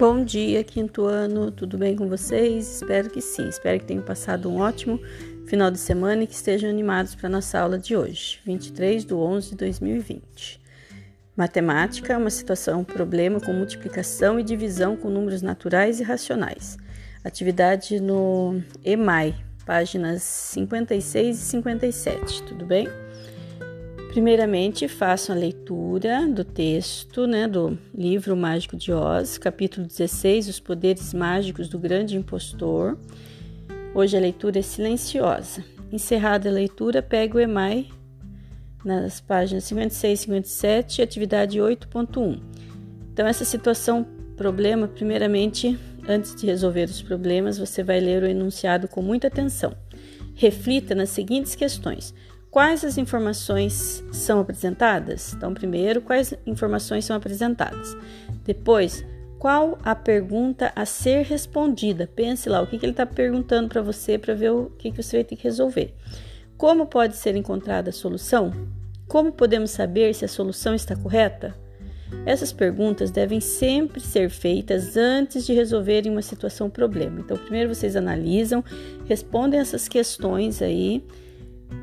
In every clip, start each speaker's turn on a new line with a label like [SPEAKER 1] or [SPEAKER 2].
[SPEAKER 1] Bom dia, quinto ano, tudo bem com vocês? Espero que sim. Espero que tenham passado um ótimo final de semana e que estejam animados para a nossa aula de hoje, 23 de 11 de 2020. Matemática é uma situação, um problema com multiplicação e divisão com números naturais e racionais. Atividade no EMAI, páginas 56 e 57, tudo bem? Primeiramente, façam a leitura do texto, né, do livro Mágico de Oz, capítulo 16, Os Poderes Mágicos do Grande Impostor. Hoje a leitura é silenciosa. Encerrada a leitura, pegue o EMAI nas páginas 56 e 57, atividade 8.1. Então, essa situação, problema, primeiramente, antes de resolver os problemas, você vai ler o enunciado com muita atenção. Reflita nas seguintes questões. Quais as informações são apresentadas? Então, primeiro, quais informações são apresentadas? Depois, qual a pergunta a ser respondida? Pense lá, o que, que ele está perguntando para você para ver o que, que você vai ter que resolver. Como pode ser encontrada a solução? Como podemos saber se a solução está correta? Essas perguntas devem sempre ser feitas antes de resolverem uma situação ou problema. Então, primeiro vocês analisam, respondem essas questões aí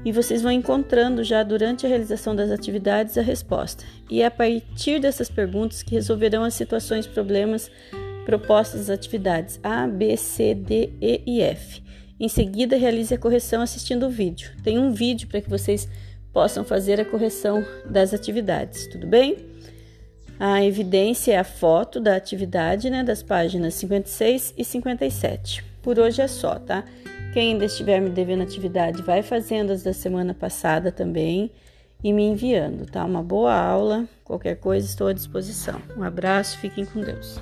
[SPEAKER 1] e vocês vão encontrando já durante a realização das atividades a resposta. E é a partir dessas perguntas que resolverão as situações, problemas propostas das atividades A, B, C, D, E e F. Em seguida, realize a correção assistindo o vídeo. Tem um vídeo para que vocês possam fazer a correção das atividades, tudo bem? A evidência é a foto da atividade, né, das páginas 56 e 57. Por hoje é só, tá? Quem ainda estiver me devendo atividade, vai fazendo as da semana passada também e me enviando, tá? Uma boa aula. Qualquer coisa, estou à disposição. Um abraço, fiquem com Deus.